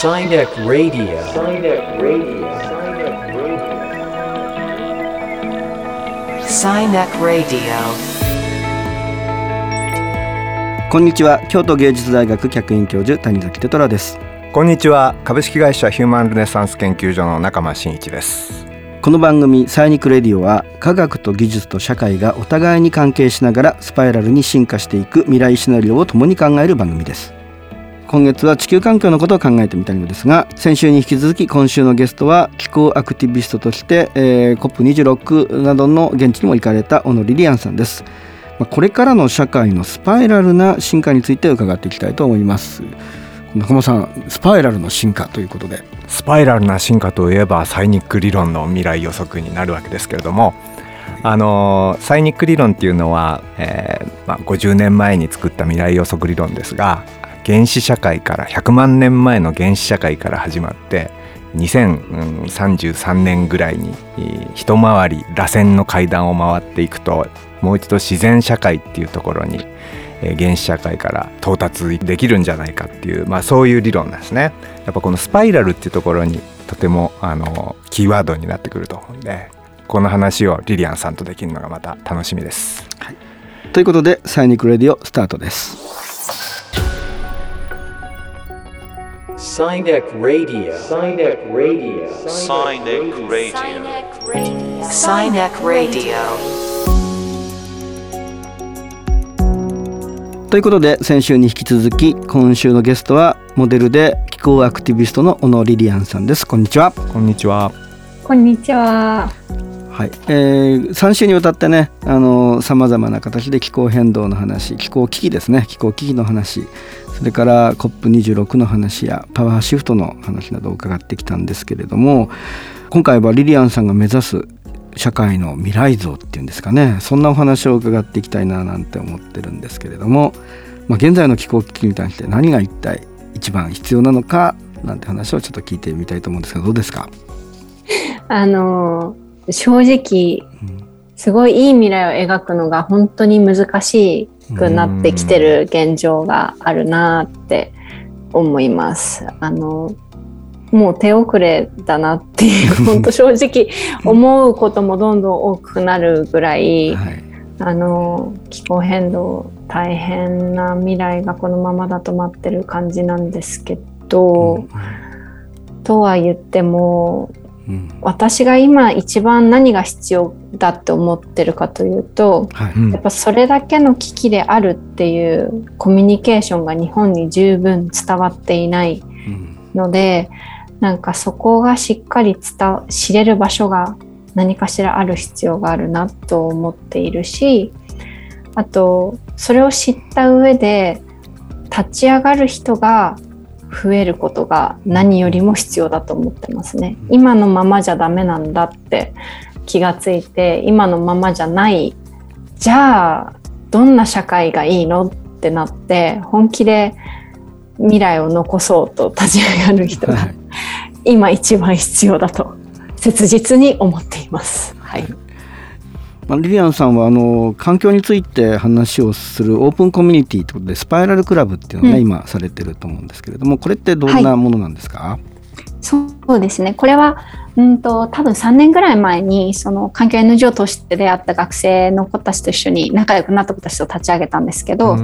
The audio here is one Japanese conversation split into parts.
Sinek Radio. Sinek Radio. Sinek Radio. こんにちは京都芸術大学客員教授谷崎テトラですこんにちは株式会社ヒューマンルネサンス研究所の中間真一ですこの番組サイニックレディオは科学と技術と社会がお互いに関係しながらスパイラルに進化していく未来シナリオを共に考える番組です今月は地球環境のことを考えてみたいのですが先週に引き続き今週のゲストは気候アクティビストとして、えー、COP26 などの現地にも行かれた小野リリアンさんです。まあこれからの社会のスパイラルな進化について伺っていきたいと思います。中間さんスパイラルの進化ということで。スパイラルな進化といえばサイニック理論の未来予測になるわけですけれどもあのサイニック理論っていうのは、えーまあ、50年前に作った未来予測理論ですが原始社会から100万年前の原始社会から始まって2033年ぐらいに一回り螺旋の階段を回っていくともう一度自然社会っていうところに原始社会から到達できるんじゃないかっていう、まあ、そういう理論なんですね。やっぱこのスパイラルっていうところにとてもあのキーワードになってくると思うんでこの話をリリアンさんとできるのがまた楽しみです。はい、ということで「サイニックレディオ」スタートです。イネックラディオ。ということで先週に引き続き今週のゲストはモデルで気候アクティビストの小野リリアンさんです。こんにちは。こんにちは。こんにちは。はい、えー、3週にわたってねあのさまざまな形で気候変動の話気候危機ですね。気候危機の話それから COP26 の話やパワーシフトの話などを伺ってきたんですけれども今回はリリアンさんが目指す社会の未来像っていうんですかねそんなお話を伺っていきたいななんて思ってるんですけれども、まあ、現在の気候危機に対して何が一体一番必要なのかなんて話をちょっと聞いてみたいと思うんですがどうですか？あの正直、すごいいい未来を描くのが本当に難しくなってきてる現状があるなって思います。あのもう手遅れだなっていう本当正直思うこともどんどん多くなるぐらい、はい、あの気候変動大変な未来がこのままだと待ってる感じなんですけど、うん、とは言っても、うん、私が今一番何が必要だって思ってるかというと、はい、やっぱそれだけの危機であるっていうコミュニケーションが日本に十分伝わっていないので、うんなんかそこがしっかり伝知れる場所が何かしらある必要があるなと思っているしあとそれを知った上で立ち上がる人が増えることが何よりも必要だと思ってますね。今のままじゃダメなんだって気がついて今のままじゃないじゃあどんな社会がいいのってなって本気で未来を残そうと立ち上がる人が、はい、今一番必要だと切実に思っています。はい。まあ、リリアンさんはあの環境について話をするオープンコミュニティということでスパイラルクラブっていうのをね、うん、今されてると思うんですけれどもこれってどんなものなんですか、はい、そうですね。これはうんと多分3年ぐらい前にその環境 NGO として出会った学生の子たちと一緒に仲良くなった子たちと立ち上げたんですけど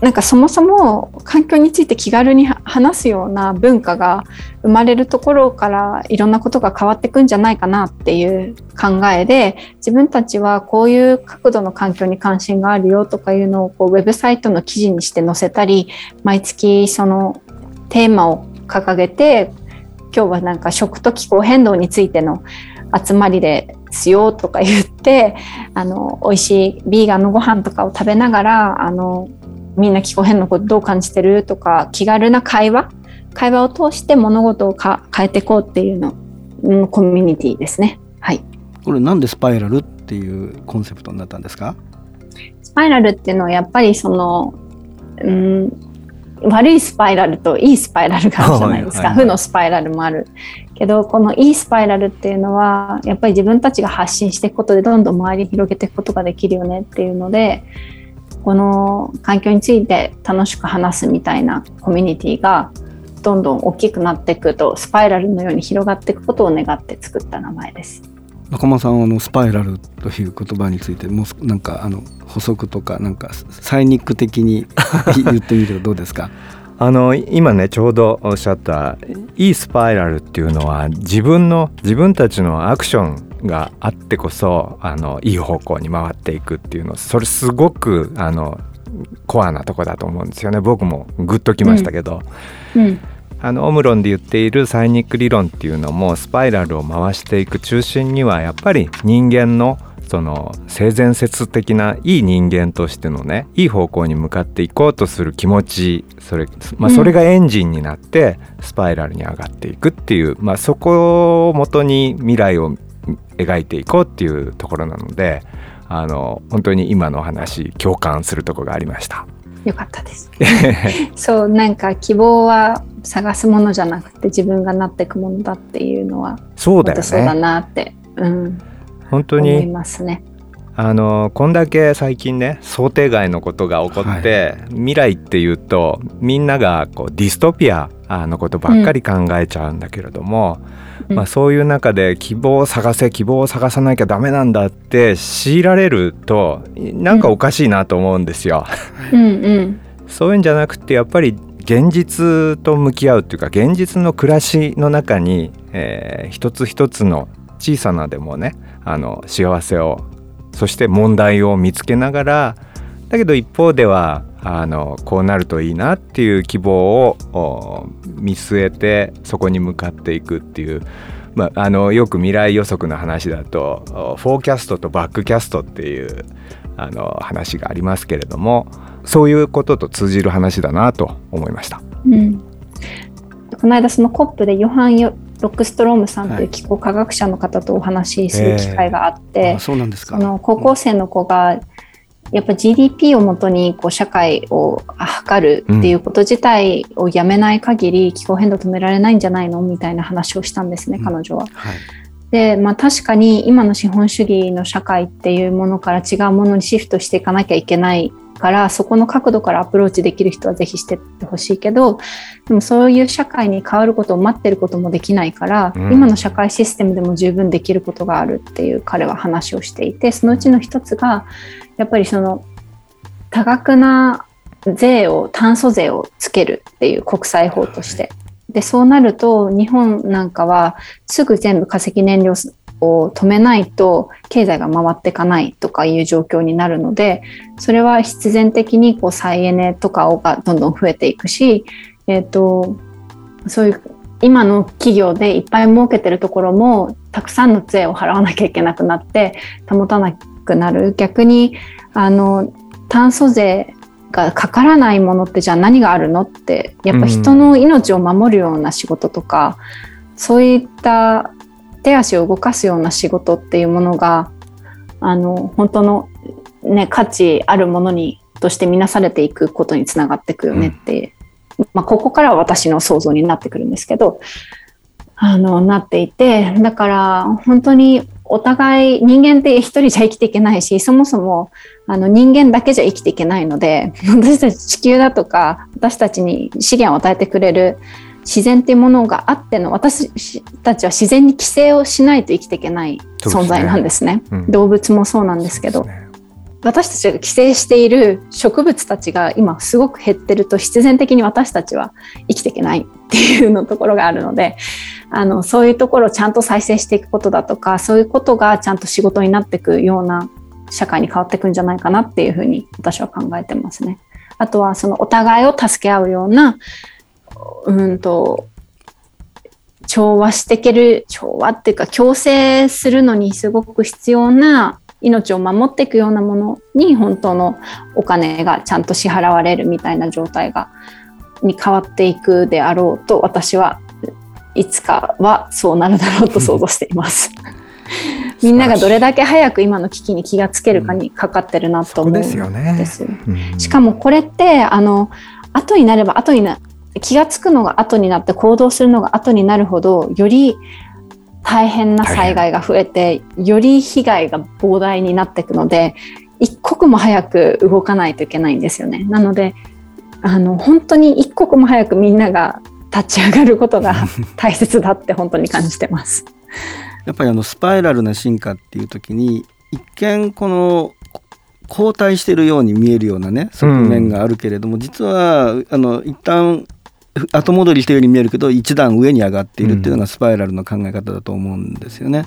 なんかそもそも環境について気軽に話すような文化が生まれるところからいろんなことが変わっていくんじゃないかなっていう考えで自分たちはこういう角度の環境に関心があるよとかいうのをこうウェブサイトの記事にして載せたり毎月そのテーマを掲げて今日はなんか食と気候変動についての集まりですよとか言ってあの美味しいビーガンのご飯とかを食べながらあのみんな気候変動のことどう感じてるとか気軽な会話？会話を通して物事をか変えていこうっていうの、うん、コミュニティですね。はい。これなんでスパイラルっていうコンセプトになったんですか？スパイラルっていうのはやっぱりその、うん、悪いスパイラルといいスパイラルがあるじゃないですか、はいはいはい、負のスパイラルもあるけどこのいいスパイラルっていうのはやっぱり自分たちが発信していくことでどんどん周りに広げていくことができるよねっていうのでこの環境について楽しく話すみたいなコミュニティがどんどん大きくなっていくとスパイラルのように広がっていくことを願って作った名前です。中間さんはあのスパイラルという言葉についてもうなんかあの補足とかなんかサイニック的に 言ってみるとどうですか？あの今ねちょうどおっしゃったいいスパイラルっていうのは自分の自分たちのアクションがあってこそあのいい方向に回っていくっていうのそれすごくあのコアなとこだと思うんですよね。僕もグッときましたけど、うん。うん。あのオムロンで言っているサイニック理論っていうのもスパイラルを回していく中心にはやっぱり人間のその性善説的ないい人間としてのねいい方向に向かっていこうとする気持ちそれ,、まあ、それがエンジンになってスパイラルに上がっていくっていう、まあ、そこをもとに未来を描いていこうっていうところなのであの本当に今の話共感するところがありました。よかったです。そうなんか希望は探すものじゃなくて自分がなっていくものだっていうのはそうだよ本当そうだねなって、うん、本当思いにますね。あのこんだけ最近ね想定外のことが起こって、未来っていうとみんながこうディストピアあのことばっかり考えちゃうんだけれども、うん。まあ、そういう中で希望を探せ希望を探さなきゃダメなんだって強いられるとなんかおかしいなと思うんですよ。うん。うんそういうんじゃなくてやっぱり現実と向き合うっていうか現実の暮らしの中に、えー一つ一つの小さなでもねあの幸せをそして問題を見つけながらだけど一方ではあのこうなるといいなっていう希望をお見据えてそこに向かっていくっていう、まあ、あのよく未来予測の話だとおフォーキャストとバックキャストっていうあの話がありますけれどもそういうことと通じる話だなと思いました。うん、この間その COP でヨハン・ロックストロームさんという、はい。気候科学者の方とお話しする機会があって、あそうなんですか。その高校生の子がやっぱ GDP をもとにこう社会を測るっていうこと自体をやめない限り気候変動止められないんじゃないのみたいな話をしたんですね、うん。彼女は。はい。で、まあ、確かに今の資本主義の社会っていうものから違うものにシフトしていかなきゃいけないからそこの角度からアプローチできる人はぜひしてってほしいけどでもそういう社会に変わることを待ってることもできないから、うん。今の社会システムでも十分できることがあるっていう彼は話をしていてそのうちの一つがやっぱりその多額な税を炭素税をつけるっていう国際法として。でそうなると日本なんかはすぐ全部化石燃料を止めないと経済が回っていかないとかいう状況になるのでそれは必然的にこう再エネとかがどんどん増えていくし、えー、とそういう今の企業でいっぱい儲けてるところもたくさんの税を払わなきゃいけなくなって保たなくなる。逆にあの炭素税がかからないものってじゃあ何があるのってやっぱ人の命を守るような仕事とか、そういった手足を動かすような仕事っていうものがあの本当の、ね、価値あるものにとして見なされていくことにつながっていくよねって、まあ、ここからは私の想像になってくるんですけどあのなっていてだから本当にお互い人間って一人じゃ生きていけないしそもそもあの人間だけじゃ生きていけないので 私たち地球だとか私たちに資源を与えてくれる自然っていうものがあっての私たちは自然に規制をしないと生きていけない存在なんですね。うん。動物もそうなんですけど。ね私たちが規制している植物たちが今すごく減ってると必然的に私たちは生きていけないっていうのところがあるのであのそういうところをちゃんと再生していくことだとかそういうことがちゃんと仕事になっていくような社会に変わっていくんじゃないかなっていうふうに私は考えてますね。あとはそのお互いを助け合うようなうんと調和していける調和っていうか共生するのにすごく必要な命を守っていくようなものに本当のお金がちゃんと支払われるみたいな状態がに変わっていくであろうと私はいつかはそうなるだろうと想像しています。みんながどれだけ早く今の危機に気がつけるかにかかってるなと思うんですよねです。うんしかもこれってあの後になれば後にな気がつくのが後になって行動するのが後になるほどより大変な災害が増えてより被害が膨大になっていくので一刻も早く動かないといけないんですよね。なのであの本当に一刻も早くみんなが立ち上がることが 大切だって本当に感じてます。やっぱりあのスパイラルな進化っていう時に一見この後退してるように見えるようなね側面があるけれども、実はあの一旦後戻りしてるように見えるけど一段上に上がっているっていうのがスパイラルの考え方だと思うんですよね。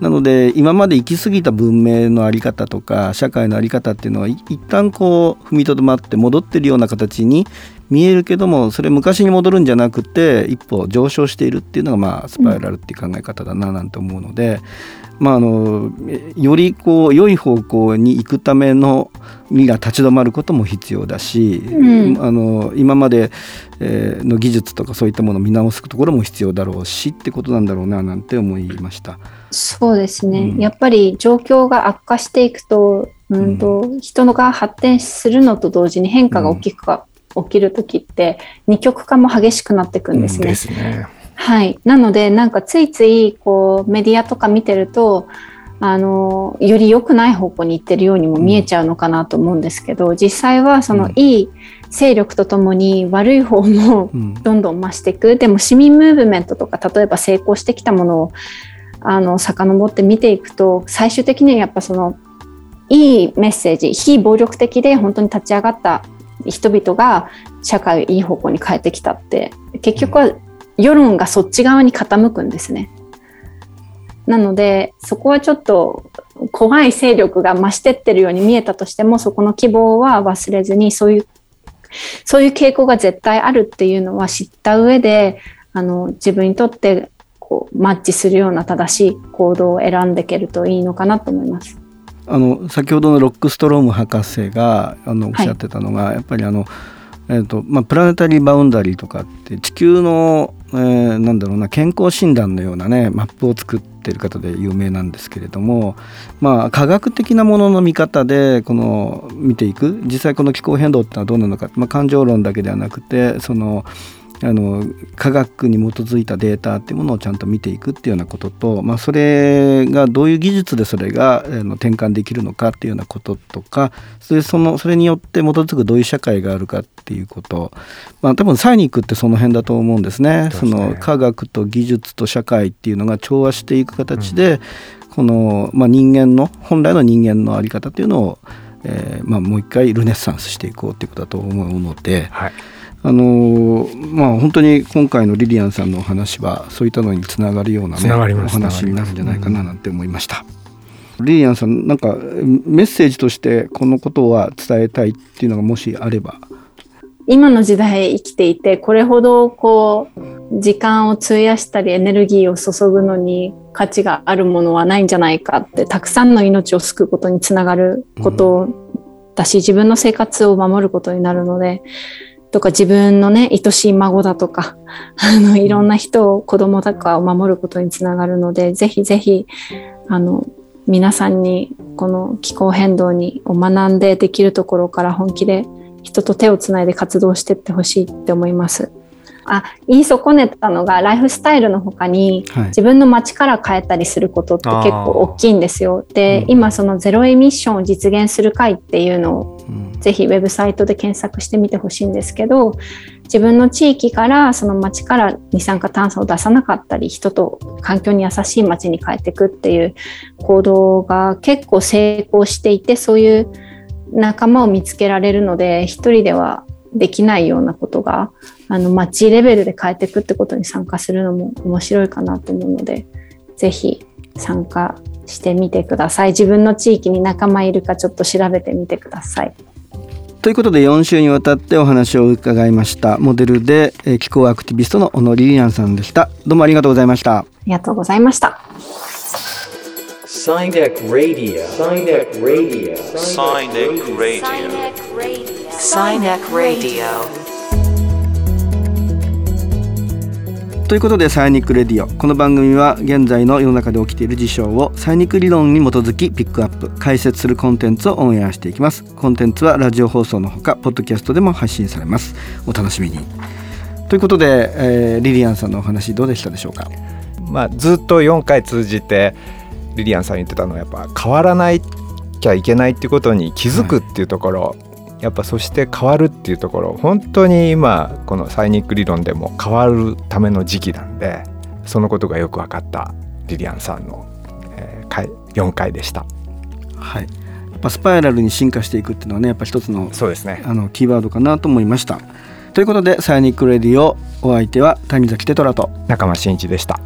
なので今まで行き過ぎた文明の在り方とか社会の在り方っていうのは一旦こう踏みとどまって戻ってるような形に見えるけどもそれ昔に戻るんじゃなくて一歩上昇しているっていうのがまあスパイラルっていう考え方だななんて思うので、まあ、あのよりこう良い方向に行くための身が立ち止まることも必要だし、うん。あの今までえーの技術とかそういったものを見直すところも必要だろうしってことなんだろうななんて思いました。そうですね、うん。やっぱり状況が悪化していくと,、うんと人のが発展するのと同時に変化が大きくか、起きる時って二極化も激しくなっていくんですね。ですね。はい、なのでなんかついついこうメディアとか見てるとあのより良くない方向に行ってるようにも見えちゃうのかなと思うんですけど、実際はそのうん。いい勢力とともに悪い方もうん。どんどん増していく。でも市民ムーブメントとか例えば成功してきたものをあの遡って見ていくと最終的にはやっぱそのいいメッセージ非暴力的で本当に立ち上がった人々が社会をいい方向に変えてきたって結局は世論がそっち側に傾くんですね。なのでそこはちょっと怖い勢力が増してってるように見えたとしてもそこの希望は忘れずにそういうそういう傾向が絶対あるっていうのは知った上であの自分にとってこうマッチするような正しい行動を選んでいけるといいのかなと思います。あの先ほどのロックストローム博士があのおっしゃってたのが、やっぱりあの、えーとまあ、プラネタリーバウンダリーとかって地球の、えーなんだろうな健康診断のようなねマップを作ってる方で有名なんですけれども、まあ、科学的なものの見方でこの見ていく。実際この気候変動ってのはどうなのか、まあ、感情論だけではなくてそのあの科学に基づいたデータっていうものをちゃんと見ていくっていうようなことと、まあ、それがどういう技術でそれがあの転換できるのかっていうようなこととかそれそのそれによって基づくどういう社会があるかっていうこと、まあ、多分サイニックってその辺だと思うんですね。ねその科学と技術と社会っていうのが調和していく形で、この、まあ、人間の本来の人間の在り方っていうのを、えーまあ、もう一回ルネッサンスしていこうっていうことだと思うので。はい。あのーまあ本当に今回のリリアンさんのお話はそういったのにつながるようなねお話になるんじゃないかななんて思いました。リリアンさんなんかメッセージとしてこのことは伝えたいっていうのがもしあれば。今の時代生きていてこれほどこう時間を費やしたりエネルギーを注ぐのに価値があるものはないんじゃないかってたくさんの命を救うことにつながることだし、自分の生活を守ることになるのでとか自分のね愛しい孫だとか あのいろんな人を子供とかを守ることにつながるのでぜひぜひあの皆さんにこの気候変動にを学んでできるところから本気で人と手をつないで活動していってほしいって思います。あ言い損ねたのがライフスタイルの他にはい。自分の街から変えたりすることって結構大きいんですよ。で、うん今そのゼロエミッションを実現する会っていうのをうん。ぜひウェブサイトで検索してみてほしいんですけど自分の地域からその町から二酸化炭素を出さなかったり人と環境に優しい町に変えていくっていう行動が結構成功していてそういう仲間を見つけられるので一人ではできないようなことがあの町レベルで変えていくってことに参加するのも面白いかなと思うのでぜひ参加してみてください自分の地域に仲間いるかちょっと調べてみてください。ということで4週にわたってお話を伺いましたモデルでえー気候アクティビストの小野リリアンさんでしたどうもありがとうございましたありがとうございました。Sinek Radio. Sinek Radio. Sinek Radio. Sinek Radio. ということでサイニックレディオ。この番組は現在の世の中で起きている事象をサイニック理論に基づきピックアップ解説するコンテンツをオンエアしていきます。コンテンツはラジオ放送のほかポッドキャストでも配信されます。お楽しみに。ということで、えーリリアンさんのお話どうでしたでしょうか？まあずっと4回通じてリリアンさん言ってたのはやっぱ変わらないきゃいけないっていうことに気づくっていうところ、やっぱそして変わるっていうところ本当に今このサイニック理論でも変わるための時期なんでそのことがよく分かったリリアンさんの、えー、回4回でした。はいやっぱスパイラルに進化していくっていうのはねやっぱ一つのそうですねあのキーワードかなと思いました。ということでサイニックレディオお相手は谷崎テトラと中間真一でした。